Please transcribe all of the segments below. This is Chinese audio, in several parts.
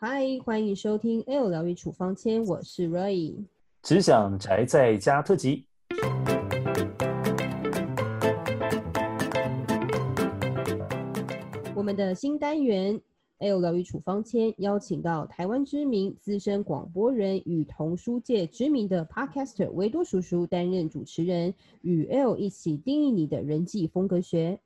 嗨，欢迎收听 L 疗愈处方签，我是 Ray，只想宅在家特辑。我们的新单元 L 疗愈处方签邀请到台湾知名资深广播人与童书界知名的 Podcaster 维多叔叔担任主持人，与 L 一起定义你的人际风格学。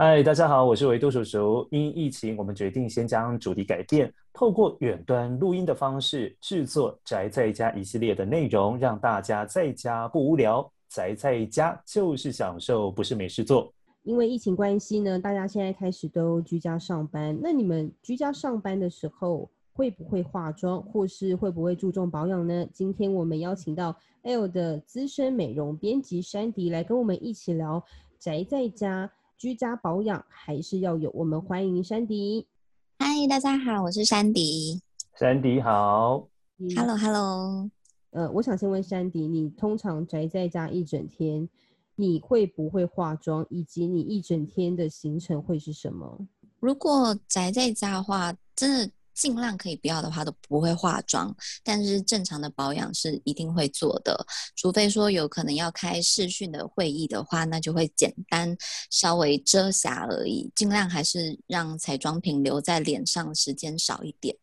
嗨，大家好，我是维多叔叔。因疫情，我们决定先将主题改变，透过远端录音的方式制作《宅在家》一系列的内容，让大家在家不无聊。宅在家就是享受，不是没事做。因为疫情关系呢，大家现在开始都居家上班。那你们居家上班的时候，会不会化妆，或是会不会注重保养呢？今天我们邀请到 L 的资深美容编辑珊迪来跟我们一起聊宅在家。居家保养还是要有，我们欢迎珊迪。嗨，大家好，我是珊迪。珊迪好。Hello，Hello。呃，我想先问珊迪，你通常宅在家一整天，你会不会化妆？以及你一整天的行程会是什么？如果宅在家的话，真的。尽量可以不要的话都不会化妆，但是正常的保养是一定会做的，除非说有可能要开视讯的会议的话，那就会简单稍微遮瑕而已，尽量还是让彩妆品留在脸上时间少一点。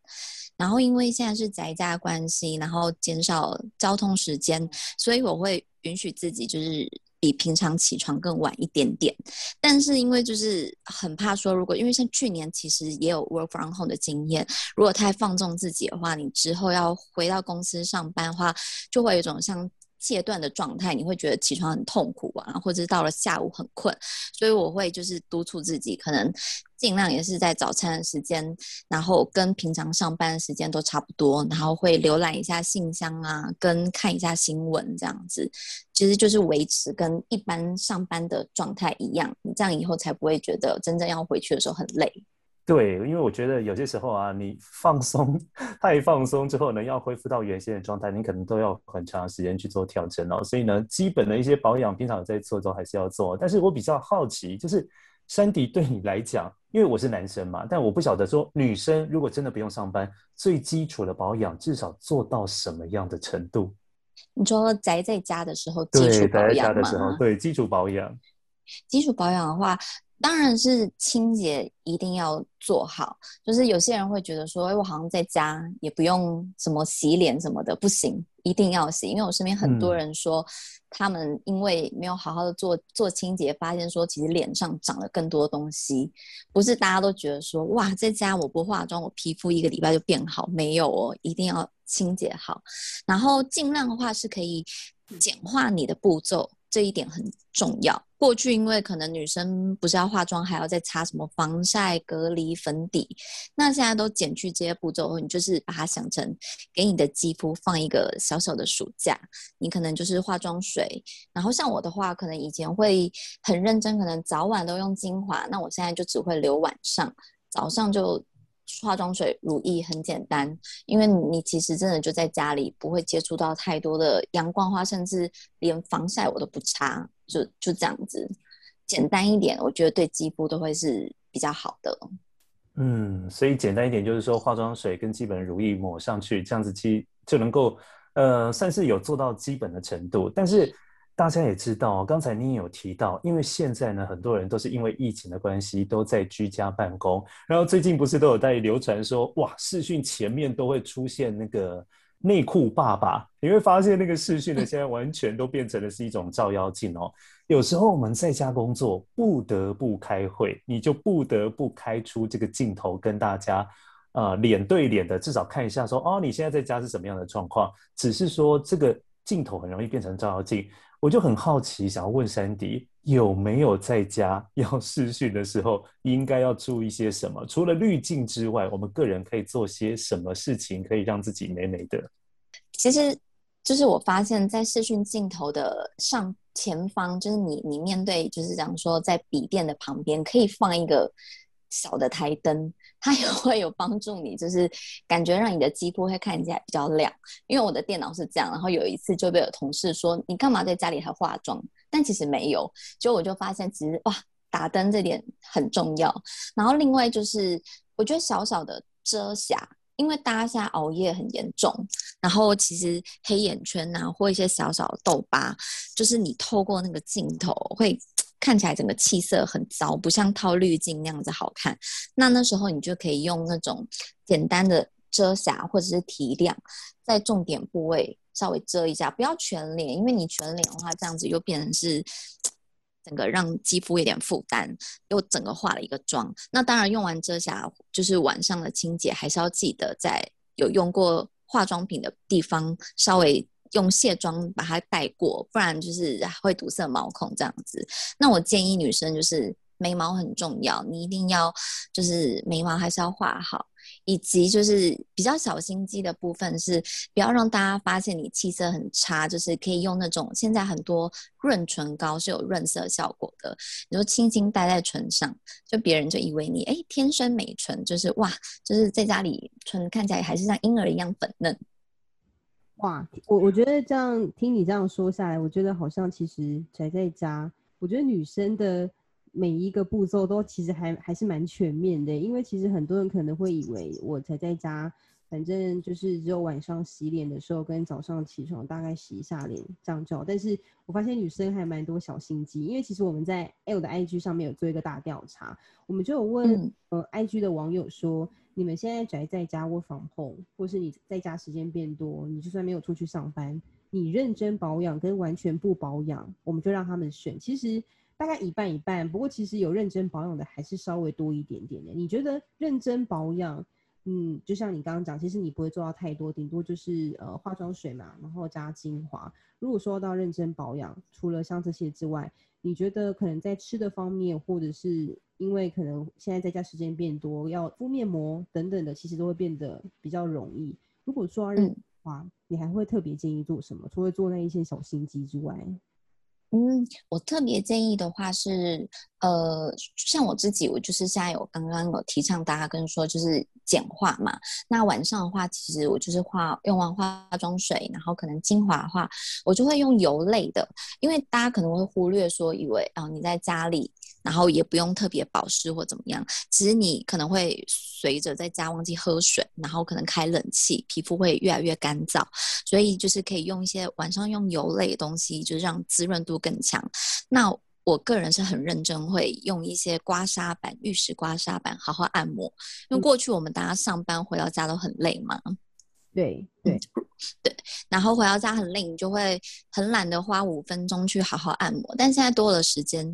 然后因为现在是宅家关系，然后减少交通时间，所以我会允许自己就是。比平常起床更晚一点点，但是因为就是很怕说，如果因为像去年其实也有 work from home 的经验，如果太放纵自己的话，你之后要回到公司上班的话，就会有一种像戒断的状态，你会觉得起床很痛苦啊，或者是到了下午很困，所以我会就是督促自己，可能尽量也是在早餐的时间，然后跟平常上班的时间都差不多，然后会浏览一下信箱啊，跟看一下新闻这样子。其实就是维持跟一般上班的状态一样，你这样以后才不会觉得真正要回去的时候很累。对，因为我觉得有些时候啊，你放松 太放松之后呢，要恢复到原先的状态，你可能都要很长时间去做调整哦。所以呢，基本的一些保养，平常有在做都还是要做。但是我比较好奇，就是珊迪对你来讲，因为我是男生嘛，但我不晓得说女生如果真的不用上班，最基础的保养至少做到什么样的程度？你说宅在家的时候，基础保养？对，宅在家的时候，对，基础保养。基础保养的话，当然是清洁一定要做好。就是有些人会觉得说，哎，我好像在家也不用什么洗脸什么的，不行，一定要洗。因为我身边很多人说，嗯、他们因为没有好好的做做清洁，发现说其实脸上长了更多东西。不是大家都觉得说，哇，在家我不化妆，我皮肤一个礼拜就变好，没有哦，一定要。清洁好，然后尽量的话是可以简化你的步骤，这一点很重要。过去因为可能女生不是要化妆，还要再擦什么防晒、隔离、粉底，那现在都减去这些步骤后，你就是把它想成给你的肌肤放一个小小的暑假。你可能就是化妆水，然后像我的话，可能以前会很认真，可能早晚都用精华，那我现在就只会留晚上，早上就。化妆水、乳液很简单，因为你其实真的就在家里，不会接触到太多的阳光花，甚至连防晒我都不擦，就就这样子，简单一点，我觉得对肌肤都会是比较好的。嗯，所以简单一点就是说，化妆水跟基本乳液抹上去，这样子其就能够呃算是有做到基本的程度，但是。大家也知道，刚才你也有提到，因为现在呢，很多人都是因为疫情的关系，都在居家办公。然后最近不是都有在流传说，哇，视讯前面都会出现那个内裤爸爸。你会发现那个视讯呢，现在完全都变成的是一种照妖镜哦。有时候我们在家工作，不得不开会，你就不得不开出这个镜头跟大家，呃，脸对脸的，至少看一下说，哦，你现在在家是什么样的状况。只是说这个镜头很容易变成照妖镜。我就很好奇，想要问珊迪有没有在家要视讯的时候，应该要注意些什么？除了滤镜之外，我们个人可以做些什么事情，可以让自己美美的？其实，就是我发现，在视讯镜头的上前方，就是你你面对，就是讲说，在笔电的旁边，可以放一个。小的台灯，它也会有帮助你，就是感觉让你的肌肤会看起来比较亮。因为我的电脑是这样，然后有一次就被有同事说：“你干嘛在家里还化妆？”但其实没有，就我就发现其实哇，打灯这点很重要。然后另外就是，我觉得小小的遮瑕因为大家现在熬夜很严重，然后其实黑眼圈呐、啊，或一些小小的痘疤，就是你透过那个镜头会看起来整个气色很糟，不像套滤镜那样子好看。那那时候你就可以用那种简单的遮瑕或者是提亮，在重点部位稍微遮一下，不要全脸，因为你全脸的话，这样子又变成是。整个让肌肤有点负担，又整个化了一个妆。那当然用完遮瑕，就是晚上的清洁，还是要记得在有用过化妆品的地方，稍微用卸妆把它带过，不然就是会堵塞毛孔这样子。那我建议女生就是眉毛很重要，你一定要就是眉毛还是要画好。以及就是比较小心机的部分是，不要让大家发现你气色很差，就是可以用那种现在很多润唇膏是有润色效果的，你就轻轻带在唇上，就别人就以为你哎天生美唇，就是哇，就是在家里唇看起来还是像婴儿一样粉嫩。哇，我我觉得这样听你这样说下来，我觉得好像其实宅在家，我觉得女生的。每一个步骤都其实还还是蛮全面的，因为其实很多人可能会以为我宅在家，反正就是只有晚上洗脸的时候跟早上起床大概洗一下脸这样就好。但是我发现女生还蛮多小心机，因为其实我们在 L 的 IG 上面有做一个大调查，我们就有问、嗯、呃 IG 的网友说，你们现在宅在家或防碰或是你在家时间变多，你就算没有出去上班，你认真保养跟完全不保养，我们就让他们选。其实。大概一半一半，不过其实有认真保养的还是稍微多一点点的。你觉得认真保养，嗯，就像你刚刚讲，其实你不会做到太多，顶多就是呃化妆水嘛，然后加精华。如果说到认真保养，除了像这些之外，你觉得可能在吃的方面，或者是因为可能现在在家时间变多，要敷面膜等等的，其实都会变得比较容易。如果说要认真的话，嗯，你还会特别建议做什么？除了做那一些小心机之外？嗯，我特别建议的话是，呃，像我自己，我就是现在有刚刚有提倡大家跟说，就是简化嘛。那晚上的话，其实我就是化用完化妆水，然后可能精华的话，我就会用油类的，因为大家可能会忽略说，以为啊你在家里。然后也不用特别保湿或怎么样，其实你可能会随着在家忘记喝水，然后可能开冷气，皮肤会越来越干燥，所以就是可以用一些晚上用油类的东西，就是让滋润度更强。那我个人是很认真会用一些刮痧板、玉石刮痧板好好按摩，因为过去我们大家上班回到家都很累嘛。对对对，然后回到家很累，你就会很懒得花五分钟去好好按摩。但现在多了时间，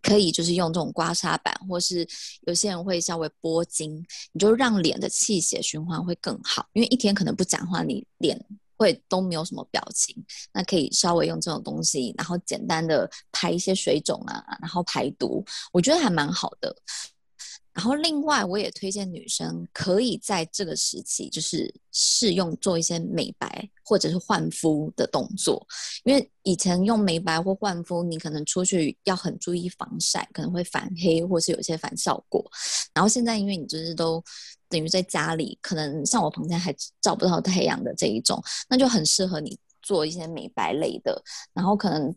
可以就是用这种刮痧板，或是有些人会稍微拨筋，你就让脸的气血循环会更好。因为一天可能不讲话，你脸会都没有什么表情，那可以稍微用这种东西，然后简单的排一些水肿啊，然后排毒，我觉得还蛮好的。然后另外，我也推荐女生可以在这个时期，就是试用做一些美白或者是焕肤的动作，因为以前用美白或焕肤，你可能出去要很注意防晒，可能会反黑或是有些反效果。然后现在，因为你就是都等于在家里，可能像我房间还照不到太阳的这一种，那就很适合你做一些美白类的，然后可能。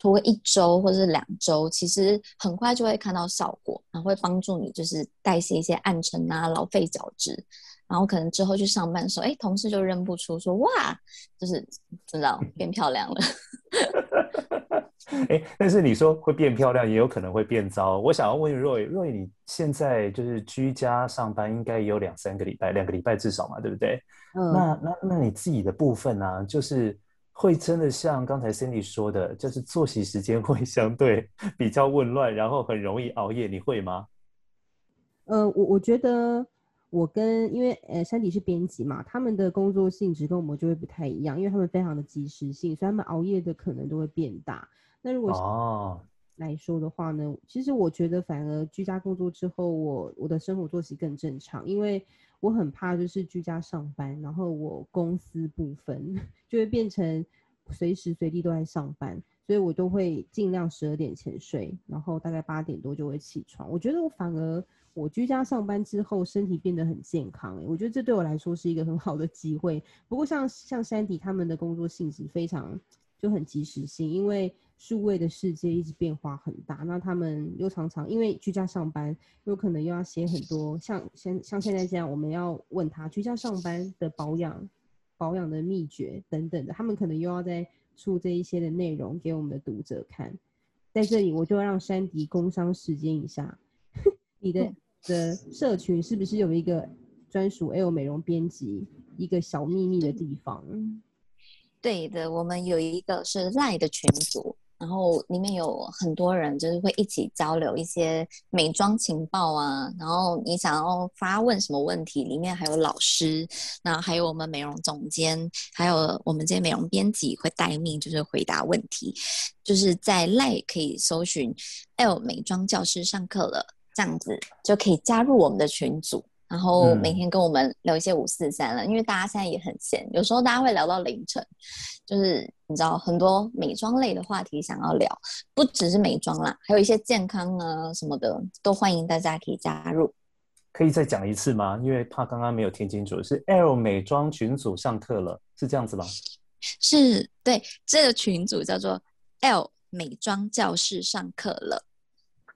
拖个一周或者是两周，其实很快就会看到效果，然后会帮助你就是代谢一些暗沉啊、老废角质，然后可能之后去上班的时候，哎，同事就认不出说哇，就是知道变漂亮了。哎，但是你说会变漂亮，也有可能会变糟。我想要问 Roy，Roy，你现在就是居家上班，应该也有两三个礼拜，两个礼拜至少嘛，对不对？嗯。那那那你自己的部分呢、啊？就是。会真的像刚才 Sandy 说的，就是作息时间会相对 比较混乱，然后很容易熬夜，你会吗？呃，我我觉得我跟因为呃 Sandy 是编辑嘛，他们的工作性质跟我们就会不太一样，因为他们非常的及时性，所以他们熬夜的可能都会变大。那如果哦来说的话呢，其实我觉得反而居家工作之后，我我的生活作息更正常，因为。我很怕就是居家上班，然后我公司部分 就会变成随时随地都在上班，所以我都会尽量十二点前睡，然后大概八点多就会起床。我觉得我反而我居家上班之后身体变得很健康，欸，我觉得这对我来说是一个很好的机会。不过像像 Sandy 他们的工作性质非常就很及时性，因为数位的世界一直变化很大，那他们又常常因为居家上班，有可能又要写很多像像像现在这样，我们要问他居家上班的保养、保养的秘诀等等的，他们可能又要再出这一些的内容给我们的读者看。在这里，我就让珊迪工商时间一下，你的的社群是不是有一个专属 ELLE 美容编辑一个小秘密的地方？对的，我们有一个是 LINE 的群组。然后里面有很多人，就是会一起交流一些美妆情报啊。然后你想要发问什么问题，里面还有老师，那还有我们美容总监，还有我们这些美容编辑会待命，就是回答问题。就是在 LINE 可以搜寻 L 美妆教师上课了”，这样子就可以加入我们的群组。然后每天跟我们聊一些五四三了，嗯，因为大家现在也很闲，有时候大家会聊到凌晨，就是你知道很多美妆类的话题想要聊，不只是美妆啦，还有一些健康啊什么的，都欢迎大家可以加入。可以再讲一次吗？因为怕刚刚没有听清楚，是 ELLE 美妆群组上课了，是这样子吗？是，对，这个群组叫做 ELLE 美妆教室上课了。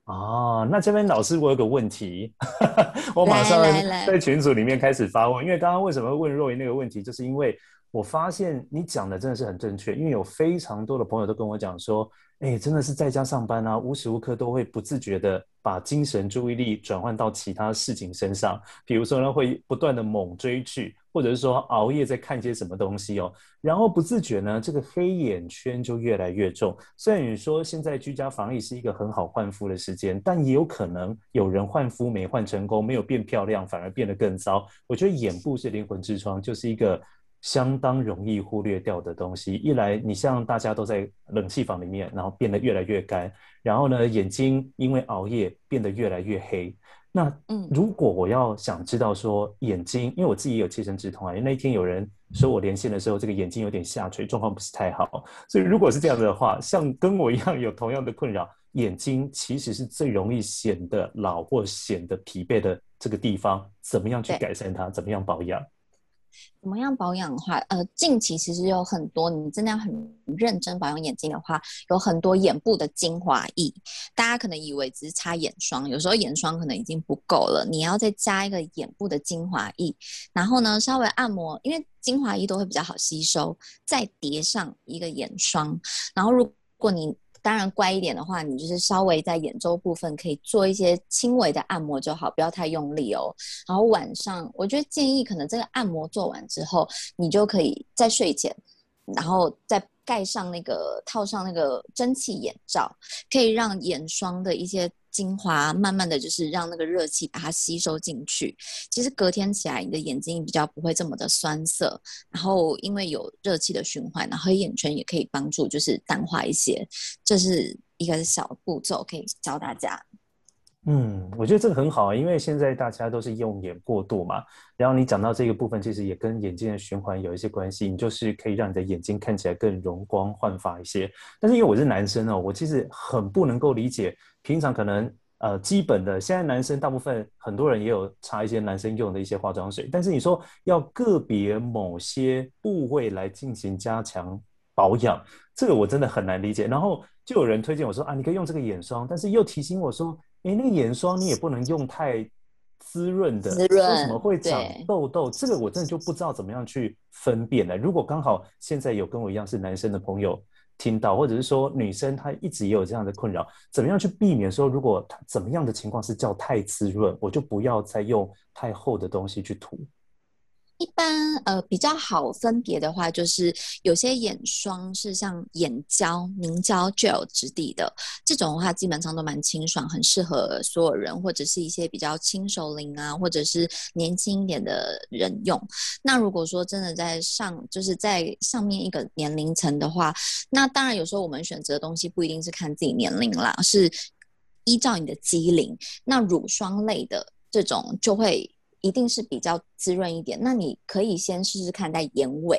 哦，那这边老师，我有个问题，我马上在群组里面开始发问。因为刚刚为什么会问若云那个问题，就是因为我发现你讲的真的是很正确。因为有非常多的朋友都跟我讲说，哎，真的是在家上班啊，无时无刻都会不自觉的把精神注意力转换到其他事情身上，比如说呢，会不断的猛追剧。或者是说熬夜在看些什么东西哦，然后不自觉呢，这个黑眼圈就越来越重。虽然你说现在居家防疫是一个很好换肤的时间，但也有可能有人换肤没换成功，没有变漂亮，反而变得更糟。我觉得眼部是灵魂之窗，就是一个相当容易忽略掉的东西。一来，你像大家都在冷气房里面，然后变得越来越干，然后呢，眼睛因为熬夜变得越来越黑。那嗯，如果我要想知道说眼睛，因为我自己也有切身之痛啊，因为那一天有人说我连线的时候，这个眼睛有点下垂，状况不是太好。所以如果是这样子的话，像跟我一样有同样的困扰，眼睛其实是最容易显得老或显得疲惫的这个地方，怎么样去改善它？怎么样保养？怎么样保养的话，呃，近期其实有很多，你真的要很认真保养眼睛的话，有很多眼部的精华液。大家可能以为只是擦眼霜，有时候眼霜可能已经不够了，你要再加一个眼部的精华液，然后呢，稍微按摩，因为精华液都会比较好吸收，再叠上一个眼霜，然后如果你。当然，乖一点的话，你就是稍微在眼周部分可以做一些轻微的按摩就好，不要太用力哦。然后晚上，我觉得建议可能这个按摩做完之后，你就可以在睡前，然后再盖上那个套上那个蒸汽眼罩，可以让眼霜的一些。精华慢慢的就是让那个热气把它吸收进去，其实隔天起来你的眼睛比较不会这么的酸涩，然后因为有热气的循环，然后黑眼圈也可以帮助就是淡化一些，这是一个小步骤可以教大家。嗯，我觉得这个很好，因为现在大家都是用眼过度嘛，然后你讲到这个部分，其实也跟眼睛的循环有一些关系，你就是可以让你的眼睛看起来更容光焕发一些。但是因为我是男生哦，我其实很不能够理解。平常可能呃基本的，现在男生大部分很多人也有擦一些男生用的一些化妆水，但是你说要个别某些部位来进行加强保养，这个我真的很难理解。然后就有人推荐我说啊，你可以用这个眼霜，但是又提醒我说，诶，那个眼霜你也不能用太滋润的，滋润，为什么会长痘痘？这个我真的就不知道怎么样去分辨了。如果刚好现在有跟我一样是男生的朋友。听到，或者是说女生她一直也有这样的困扰，怎么样去避免说，如果她怎么样的情况是叫太滋润，我就不要再用太厚的东西去涂。一般呃比较好分别的话，就是有些眼霜是像眼胶、凝胶 gel 质地的，这种的话基本上都蛮清爽，很适合所有人，或者是一些比较轻熟龄啊，或者是年轻一点的人用。那如果说真的在上，就是在上面一个年龄层的话，那当然有时候我们选择的东西不一定是看自己年龄啦，是依照你的肌龄。那乳霜类的这种就会。一定是比较滋润一点，那你可以先试试看在眼尾，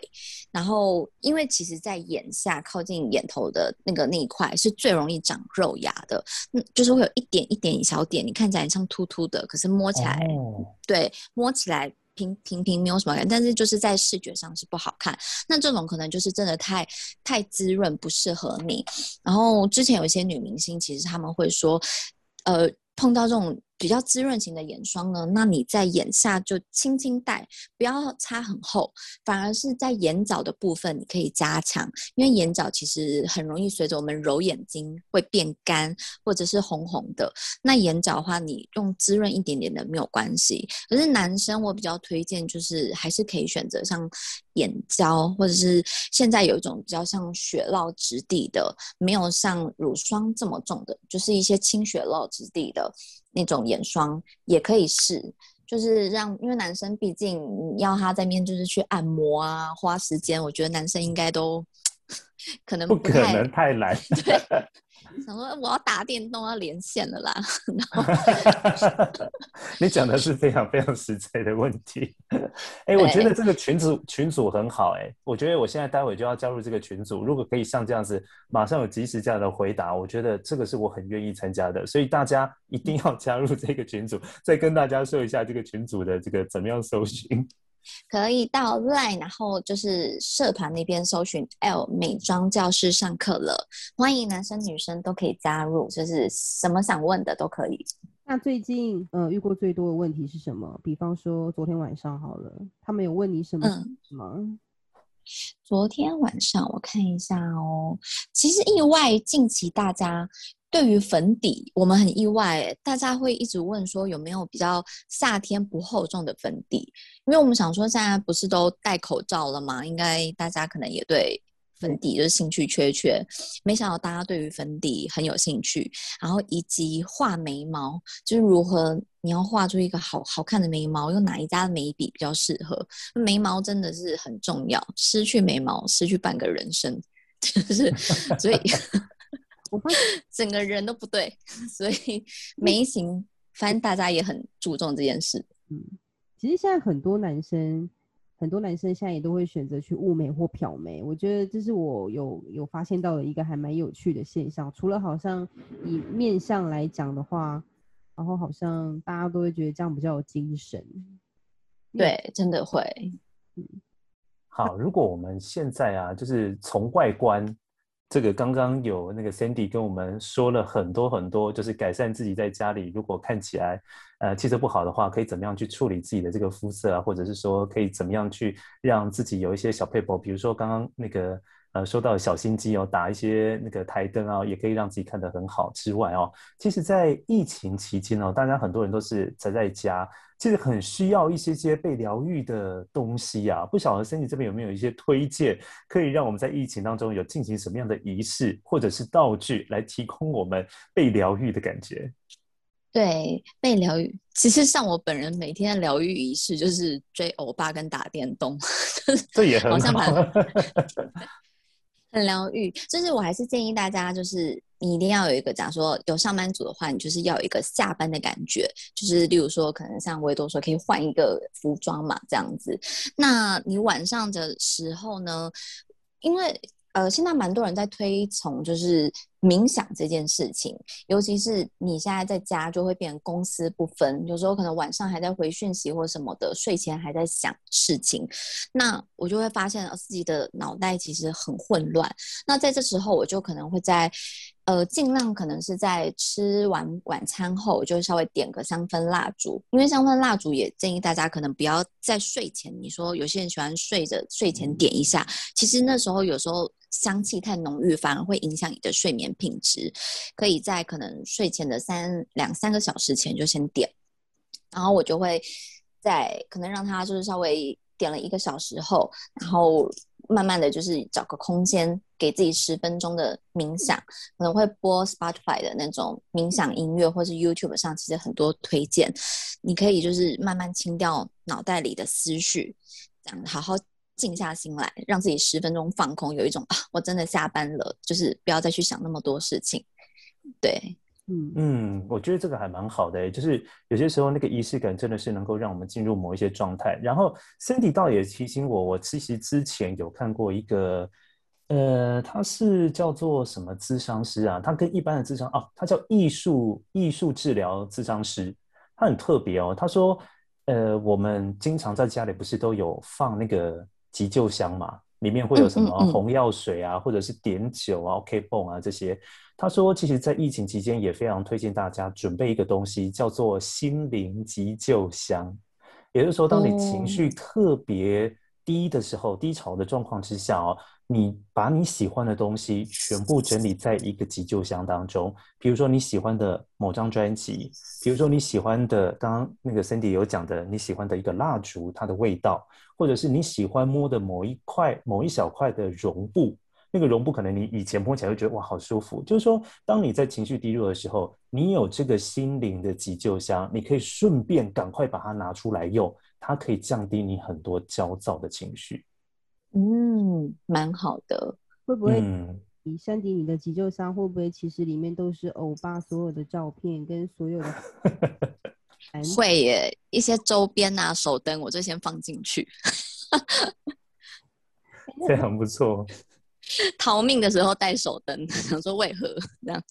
然后因为其实在眼下靠近眼头的那个那一块是最容易长肉芽的，嗯，就是会有一点一点小点，你看起来像秃秃的，可是摸起来，哦、对，摸起来平平平没有什么感，但是就是在视觉上是不好看。那这种可能就是真的太太滋润，不适合你。然后之前有一些女明星，其实他们会说，呃，碰到这种。比较滋润型的眼霜呢，那你在眼下就轻轻带，不要擦很厚，反而是在眼角的部分你可以加强，因为眼角其实很容易随着我们揉眼睛会变干或者是红红的。那眼角的话，你用滋润一点点的没有关系。可是男生我比较推荐就是还是可以选择像眼胶，或者是现在有一种比较像雪酪质地的，没有像乳霜这么重的，就是一些轻雪酪质地的。那种眼霜也可以试，就是让，因为男生毕竟要他在面就是去按摩啊，花时间，我觉得男生应该都 可能不，不可能太难。对。想说我要打电动要连线了啦，然 你讲的是非常非常实在的问题。哎、欸，我觉得这个群组群组很好哎、欸，我觉得我现在待会就要加入这个群组。如果可以像这样子，马上有即时这样的回答，我觉得这个是我很愿意参加的。所以大家一定要加入这个群组。再跟大家说一下这个群组的这个怎么样搜寻。可以到 LINE，然后就是社团那边搜寻 L 美妆教室上课了，欢迎男生女生都可以加入，就是什么想问的都可以。那最近呃遇过最多的问题是什么？比方说昨天晚上好了，他们有问你什么吗？嗯，昨天晚上我看一下哦，其实意外近期大家。对于粉底，我们很意外，大家会一直问说有没有比较夏天不厚重的粉底，因为我们想说现在不是都戴口罩了吗？应该大家可能也对粉底就是兴趣缺缺，没想到大家对于粉底很有兴趣，然后以及画眉毛，就是如何你要画出一个好好看的眉毛，用哪一家的眉笔比较适合？眉毛真的是很重要，失去眉毛失去半个人生，就是所以。我发现整个人都不对，所以 眉形，反正大家也很注重这件事。嗯，其实现在很多男生，很多男生现在也都会选择去雾眉或漂眉。我觉得这是我有有发现到的一个还蛮有趣的现象。除了好像以面相来讲的话，然后好像大家都会觉得这样比较有精神。对，真的会。嗯，好，如果我们现在啊，就是从外观。这个刚刚有那个 Sandy 跟我们说了很多很多，就是改善自己在家里如果看起来呃气色不好的话，可以怎么样去处理自己的这个肤色啊，或者是说可以怎么样去让自己有一些小配补，比如说刚刚那个呃说到小心机哦，打一些那个台灯啊，也可以让自己看得很好之外哦，其实，在疫情期间哦，大家很多人都是宅在家。其实很需要一些些被疗愈的东西啊，不晓得 Sandy 这边有没有一些推荐，可以让我们在疫情当中有进行什么样的仪式或者是道具来提供我们被疗愈的感觉？对，被疗愈。其实像我本人每天的疗愈仪式就是追欧巴跟打电动，这也很好，很疗愈。就是我还是建议大家就是。你一定要有一个，假如说有上班族的话，你就是要有一个下班的感觉，就是例如说，可能像维多说，可以换一个服装嘛，这样子。那你晚上的时候呢？因为呃，现在蛮多人在推崇就是冥想这件事情，尤其是你现在在家就会变成公私不分，有时候可能晚上还在回讯息或什么的，睡前还在想事情，那我就会发现自己的脑袋其实很混乱。那在这时候，我就可能会在。呃，尽量可能是在吃完晚餐后，就稍微点个香氛蜡烛，因为香氛蜡烛也建议大家可能不要在睡前。你说有些人喜欢睡着睡前点一下，其实那时候有时候香气太浓郁，反而会影响你的睡眠品质。可以在可能睡前的三两三个小时前就先点，然后我就会在可能让它就是稍微点了一个小时后，然后。慢慢的就是找个空间，给自己十分钟的冥想，可能会播 Spotify 的那种冥想音乐，或是 YouTube 上其实很多推荐。你可以就是慢慢清掉脑袋里的思绪，这样好好静下心来，让自己十分钟放空，有一种啊，我真的下班了，就是不要再去想那么多事情，对。嗯嗯，我觉得这个还蛮好的，就是有些时候那个仪式感真的是能够让我们进入某一些状态。然后 Cindy 倒也提醒我，我其实之前有看过一个，呃，他是叫做什么咨商师啊？他跟一般的咨商哦，他叫艺术艺术治疗咨商师，他很特别哦。他说呃，我们经常在家里不是都有放那个急救箱嘛？里面会有什么红药水啊，嗯嗯嗯或者是碘酒啊、OK 泵啊这些。他说，其实，在疫情期间也非常推荐大家准备一个东西，叫做心灵急救箱。也就是说，当你情绪特别低的时候，哦、低潮的状况之下哦。你把你喜欢的东西全部整理在一个急救箱当中，比如说你喜欢的某张专辑，比如说你喜欢的刚刚那个 Cindy 有讲的你喜欢的一个蜡烛，它的味道，或者是你喜欢摸的某一块、某一小块的绒布，那个绒布可能你以前摸起来会觉得哇好舒服。就是说，当你在情绪低落的时候，你有这个心灵的急救箱，你可以顺便赶快把它拿出来用，它可以降低你很多焦躁的情绪。嗯，蛮好的。会不会，你山迪你的急救箱会不会其实里面都是欧巴所有的照片跟所有的？会耶，一些周边啊，手灯我就先放进去。这很不错。逃命的时候带手灯，想说为何这样？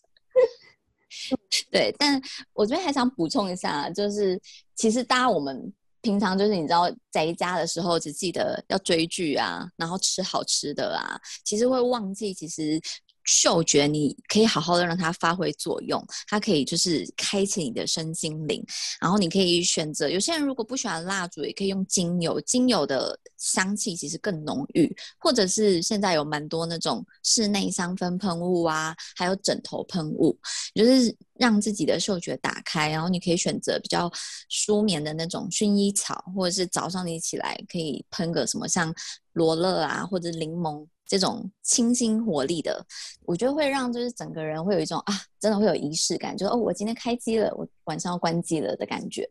对，但我这边还想补充一下，就是其实大家我们。平常就是你知道，宅家的时候只记得要追剧啊，然后吃好吃的啊，其实会忘记其实。嗅觉你可以好好的让它发挥作用，它可以就是开启你的身心灵，然后你可以选择。有些人如果不喜欢蜡烛，也可以用精油，精油的香气其实更浓郁，或者是现在有蛮多那种室内香氛喷雾啊，还有枕头喷雾，就是让自己的嗅觉打开，然后你可以选择比较舒眠的那种薰衣草，或者是早上你起来可以喷个什么像罗勒啊，或者柠檬。这种清新活力的，我觉得会让就是整个人会有一种啊，真的会有仪式感，就是哦，我今天开机了，我晚上要关机了的感觉。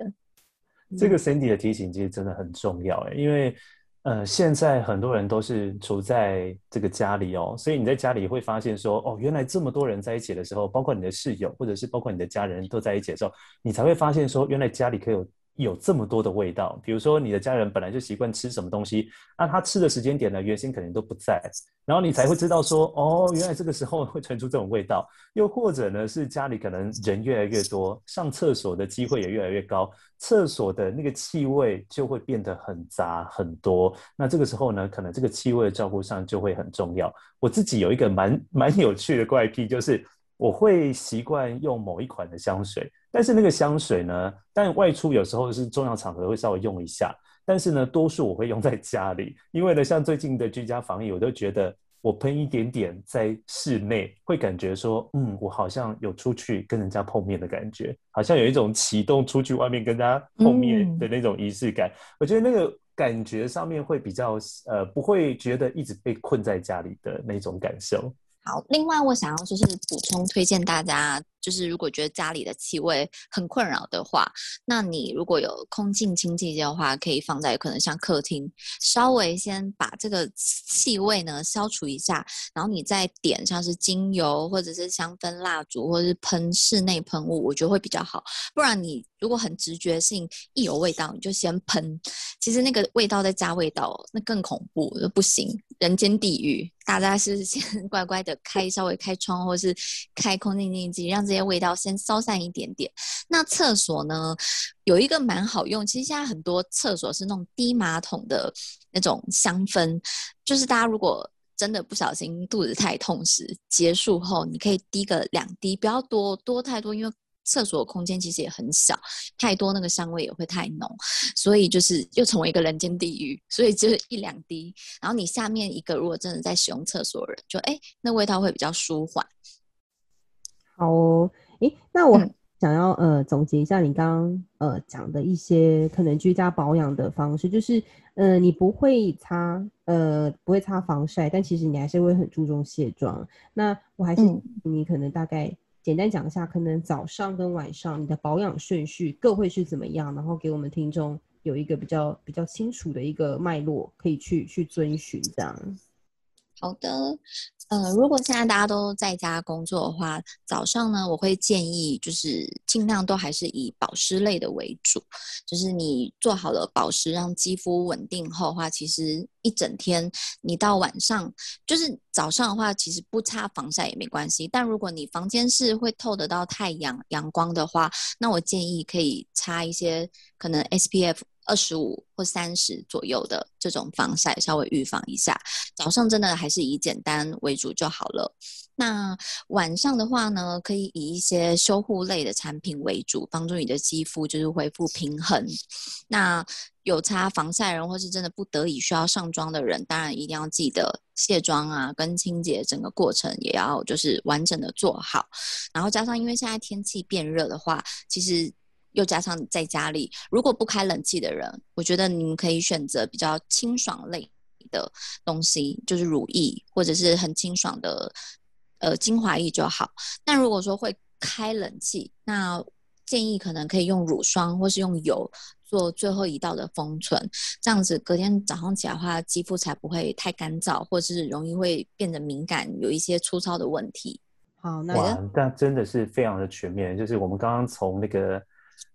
这个 Cindy 的提醒其实真的很重要诶，因为呃，现在很多人都是处在这个家里哦，所以你在家里会发现说，哦，原来这么多人在一起的时候，包括你的室友或者是包括你的家人都在一起的时候，你才会发现说，原来家里可以有。有这么多的味道，比如说你的家人本来就习惯吃什么东西，那他吃的时间点呢，原先可能都不在，然后你才会知道说，哦，原来这个时候会传出这种味道。又或者呢，是家里可能人越来越多，上厕所的机会也越来越高，厕所的那个气味就会变得很杂很多。那这个时候呢，可能这个气味的照顾上就会很重要。我自己有一个蛮蛮有趣的怪癖，就是。我会习惯用某一款的香水，但是那个香水呢，但外出有时候是重要场合会稍微用一下，但是呢，多数我会用在家里，因为呢，像最近的居家防疫，我都觉得我喷一点点在室内，会感觉说，嗯，我好像有出去跟人家碰面的感觉，好像有一种启动出去外面跟人家碰面的那种仪式感。嗯、我觉得那个感觉上面会比较，呃，不会觉得一直被困在家里的那种感受。好，另外我想要就是补充推荐大家。就是如果觉得家里的气味很困扰的话，那你如果有空气清净机的话，可以放在可能像客厅，稍微先把这个气味呢消除一下，然后你再点像是精油或者是香氛蜡烛或者是喷室内喷雾，我觉得会比较好。不然你如果很直觉性一有味道你就先喷，其实那个味道再加味道，那更恐怖，就不行，人间地狱。大家是 先乖乖的开稍微开窗或是开空气净净机，让这些味道先消散一点点。那厕所呢，有一个蛮好用，其实现在很多厕所是那种滴马桶的那种香氛，就是大家如果真的不小心肚子太痛时，结束后你可以滴个两滴，不要多多太多，因为厕所的空间其实也很小，太多那个香味也会太浓，所以就是又成为一个人间地狱。所以就是一两滴，然后你下面一个如果真的在使用厕所的人，就哎，那味道会比较舒缓。好哦，诶，那我想要呃总结一下你刚刚呃讲的一些可能居家保养的方式，就是呃你不会擦呃不会擦防晒，但其实你还是会很注重卸妆。那我还是你可能大概简单讲一下，可能早上跟晚上你的保养顺序各会是怎么样，然后给我们听众有一个比较比较清楚的一个脉络，可以去去遵循这样。好的。呃，如果现在大家都在家工作的话，早上呢，我会建议就是尽量都还是以保湿类的为主。就是你做好了保湿，让肌肤稳定后的话，其实一整天你到晚上，就是早上的话，其实不擦防晒也没关系。但如果你房间是会透得到太阳阳光的话，那我建议可以擦一些可能 SPF 二十五或三十左右的这种防晒，稍微预防一下。早上真的还是以简单为主就好了。那晚上的话呢，可以以一些修护类的产品为主，帮助你的肌肤就是恢复平衡。那有擦防晒人或是真的不得已需要上妆的人，当然一定要记得卸妆啊，跟清洁整个过程也要就是完整的做好。然后加上因为现在天气变热的话，其实。又加上在家里，如果不开冷气的人，我觉得你们可以选择比较清爽类的东西，就是乳液或者是很清爽的呃精华液就好。但如果说会开冷气，那建议可能可以用乳霜或是用油做最后一道的封存，这样子隔天早上起来的话，肌肤才不会太干燥，或是容易会变得敏感，有一些粗糙的问题。好，那哇，那真的是非常的全面，就是我们刚刚从那个。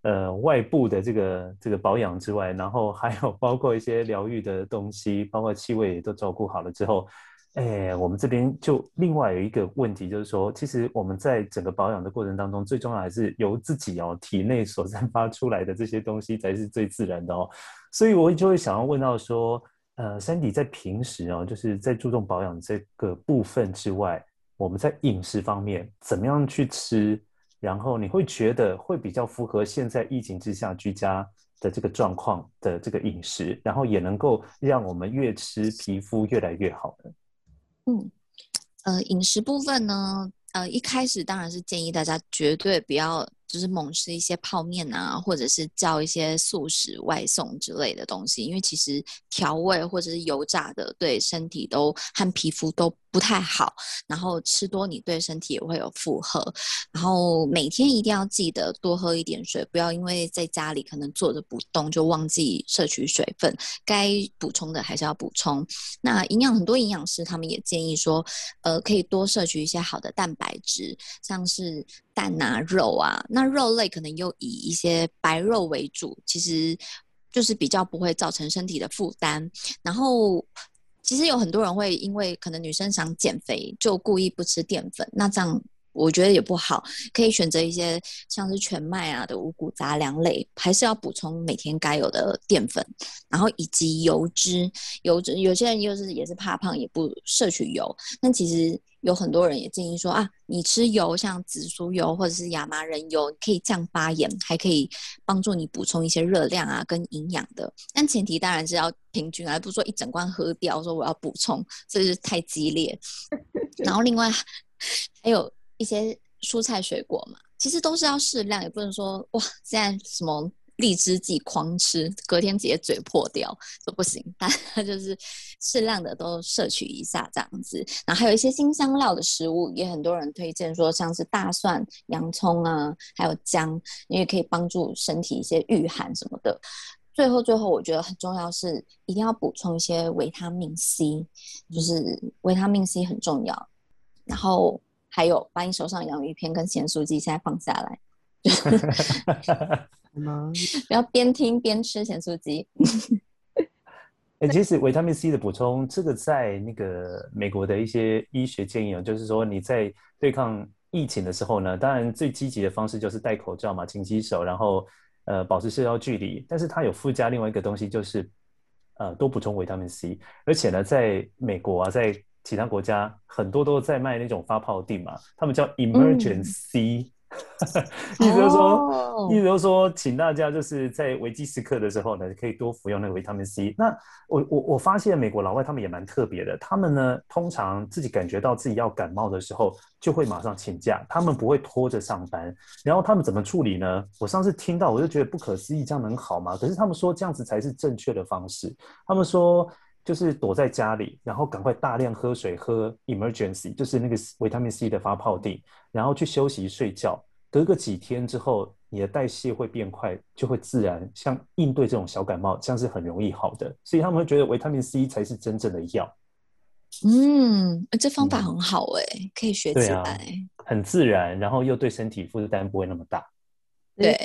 呃，外部的这个这个保养之外，然后还有包括一些疗愈的东西，包括气味也都照顾好了之后，哎，我们这边就另外有一个问题，就是说，其实我们在整个保养的过程当中，最重要还是由自己哦体内所散发出来的这些东西才是最自然的哦。所以我就会想要问到说，呃，Sandy 在平时哦，就是在注重保养这个部分之外，我们在饮食方面怎么样去吃？然后你会觉得会比较符合现在疫情之下居家的这个状况的这个饮食，然后也能够让我们越吃皮肤越来越好的。嗯，呃，饮食部分呢，呃，一开始当然是建议大家绝对不要。就是猛吃一些泡面啊，或者是叫一些速食外送之类的东西，因为其实调味或者是油炸的，对身体都和皮肤都不太好。然后吃多，你对身体也会有负荷。然后每天一定要记得多喝一点水，不要因为在家里可能坐着不动就忘记摄取水分，该补充的还是要补充。那营养很多营养师他们也建议说，呃，可以多摄取一些好的蛋白质，像是。蛋啊，肉啊，那肉类可能又以一些白肉为主，其实就是比较不会造成身体的负担。然后，其实有很多人会因为可能女生想减肥，就故意不吃淀粉，那这样我觉得也不好。可以选择一些像是全麦啊的五谷杂粮类，还是要补充每天该有的淀粉，然后以及油脂。油脂有些人又是也是怕胖，也不摄取油，那其实。有很多人也建议说啊，你吃油，像紫苏油或者是亚麻仁油，可以降发炎，还可以帮助你补充一些热量啊跟营养的。但前提当然是要平均，而不是说一整罐喝掉，说我要补充，这是太激烈。然后另外还有一些蔬菜水果嘛，其实都是要适量，也不能说哇，现在什么。荔枝剂狂吃，隔天直接嘴破掉，这不行。大家 就是适量的都摄取一下这样子。然后还有一些辛香料的食物，也很多人推荐说，像是大蒜、洋葱啊，还有姜，因为可以帮助身体一些御寒什么的。最后，最后我觉得很重要是一定要补充一些维他命 C，就是维他命 C 很重要。然后还有把你手上洋芋片跟咸酥鸡现在放下来。吗？不 要边听边吃咸酥鸡。哎、欸，其实维他命 C 的补充，这个在那个美国的一些医学建议啊，就是说你在对抗疫情的时候呢，当然最积极的方式就是戴口罩嘛，勤洗手，然后呃保持社交距离。但是它有附加另外一个东西，就是呃多补充维他命 C。而且呢，在美国啊，在其他国家很多都在卖那种发泡錠嘛，他们叫 Emergen-C。嗯 意思就是说，oh. 意思就是说，请大家就是在危机时刻的时候呢，可以多服用那个维他命 C。那我我我发现美国老外他们也蛮特别的，他们呢通常自己感觉到自己要感冒的时候，就会马上请假，他们不会拖着上班。然后他们怎么处理呢？我上次听到我就觉得不可思议，这样能好吗？可是他们说这样子才是正确的方式。他们说就是躲在家里，然后赶快大量喝水，喝 emergency，就是那个维他命 C 的发泡地，然后去休息睡觉。隔个几天之后，你的代谢会变快，就会自然像应对这种小感冒，这样是很容易好的。所以他们会觉得维他命 C 才是真正的药。嗯，这方法很好哎、欸，嗯、可以学起来、啊。很自然，然后又对身体负担不会那么大。对。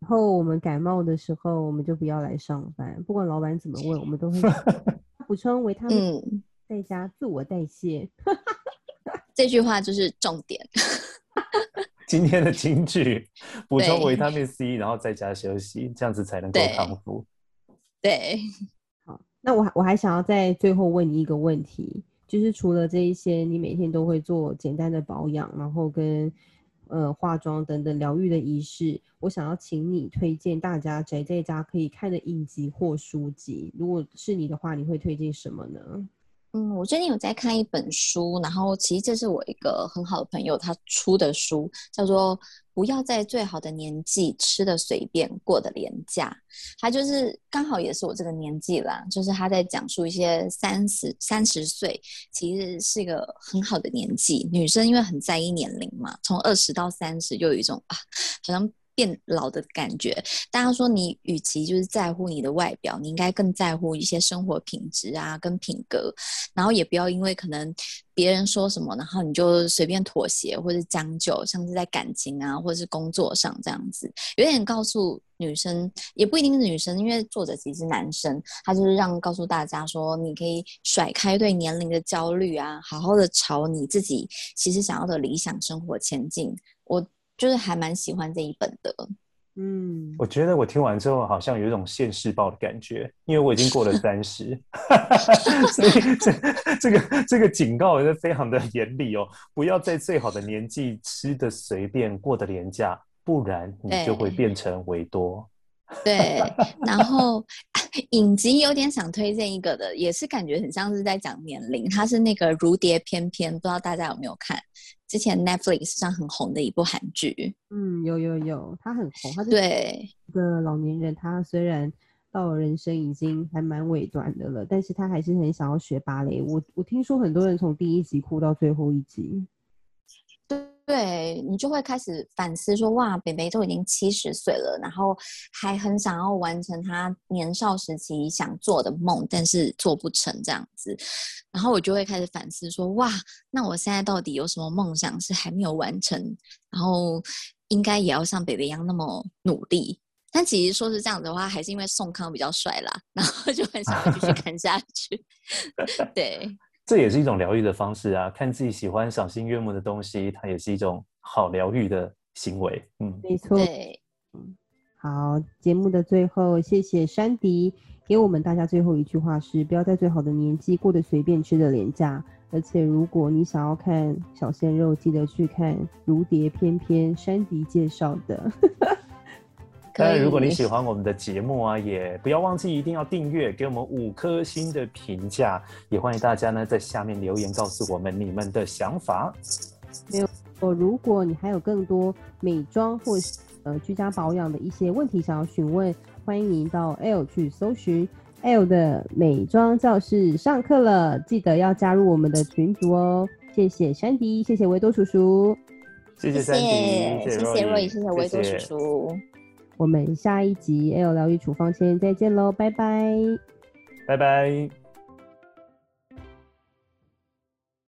然后我们感冒的时候，我们就不要来上班，不管老板怎么问，我们都会 补充维他命，在家自我代谢。这句话就是重点。今天的金句，补充维他命 C，然后在家休息，这样子才能够康复。对，好，那我我还想要在最后问你一个问题，就是除了这一些，你每天都会做简单的保养，然后跟呃化妆等等疗愈的仪式，我想要请你推荐大家宅在家可以看的影集或书籍。如果是你的话，你会推荐什么呢？嗯，我最近有在看一本书，然后其实这是我一个很好的朋友他出的书，叫做《不要在最好的年纪吃得随便过得廉价》。他就是刚好也是我这个年纪啦，就是他在讲述一些三十三十岁其实是一个很好的年纪，女生因为很在意年龄嘛，从二十到三十就有一种啊，好像。变老的感觉，大家说你与其就是在乎你的外表，你应该更在乎一些生活品质啊，跟品格，然后也不要因为可能别人说什么，然后你就随便妥协或者将就，像是在感情啊或者是工作上这样子，有点告诉女生，也不一定是女生，因为作者其实是男生，他就是让告诉大家说，你可以甩开对年龄的焦虑啊，好好的朝你自己其实想要的理想生活前进。我。就是还蛮喜欢这一本的，嗯，我觉得我听完之后好像有一种现世报的感觉，因为我已经过了三十，所以这这个这个警告也是非常的严厉哦，不要在最好的年纪吃的随便，过得廉价，不然你就会变成维多。对，然后 影集有点想推荐一个的，也是感觉很像是在讲年龄，它是那个《如蝶翩翩》，不知道大家有没有看？之前 Netflix 上很红的一部韩剧，嗯，有有有，他很红，他是对一个老年人，他虽然到了人生已经还蛮尾端的了，但是他还是很想要学芭蕾。我我听说很多人从第一集哭到最后一集。对，你就会开始反思说，哇，北北都已经七十岁了，然后还很想要完成他年少时期想做的梦，但是做不成这样子。然后我就会开始反思说，哇，那我现在到底有什么梦想是还没有完成？然后应该也要像北北一样那么努力。但其实说是这样子的话，还是因为宋康比较帅啦，然后就很想要继续 看下去。对。这也是一种疗愈的方式啊！看自己喜欢、赏心悦目的东西，它也是一种好疗愈的行为。嗯，没错。对，嗯，好，节目的最后，谢谢珊迪给我们大家最后一句话是：不要在最好的年纪过得随便，吃的廉价。而且，如果你想要看小鲜肉，记得去看《如蝶翩翩》，珊迪介绍的。当然，如果你喜欢我们的节目啊，也不要忘记一定要订阅，给我们五颗星的评价。也欢迎大家呢在下面留言告诉我们你们的想法。没有，如果你还有更多美妆或呃居家保养的一些问题想要询问，欢迎您到 L 去搜寻 L 的美妆教室上课了，记得要加入我们的群组哦。谢谢珊迪，谢谢维多叔叔，谢谢珊迪，谢谢若仪，谢谢维多叔叔。我们下一集 L 疗愈处方签再见喽，拜拜，拜拜。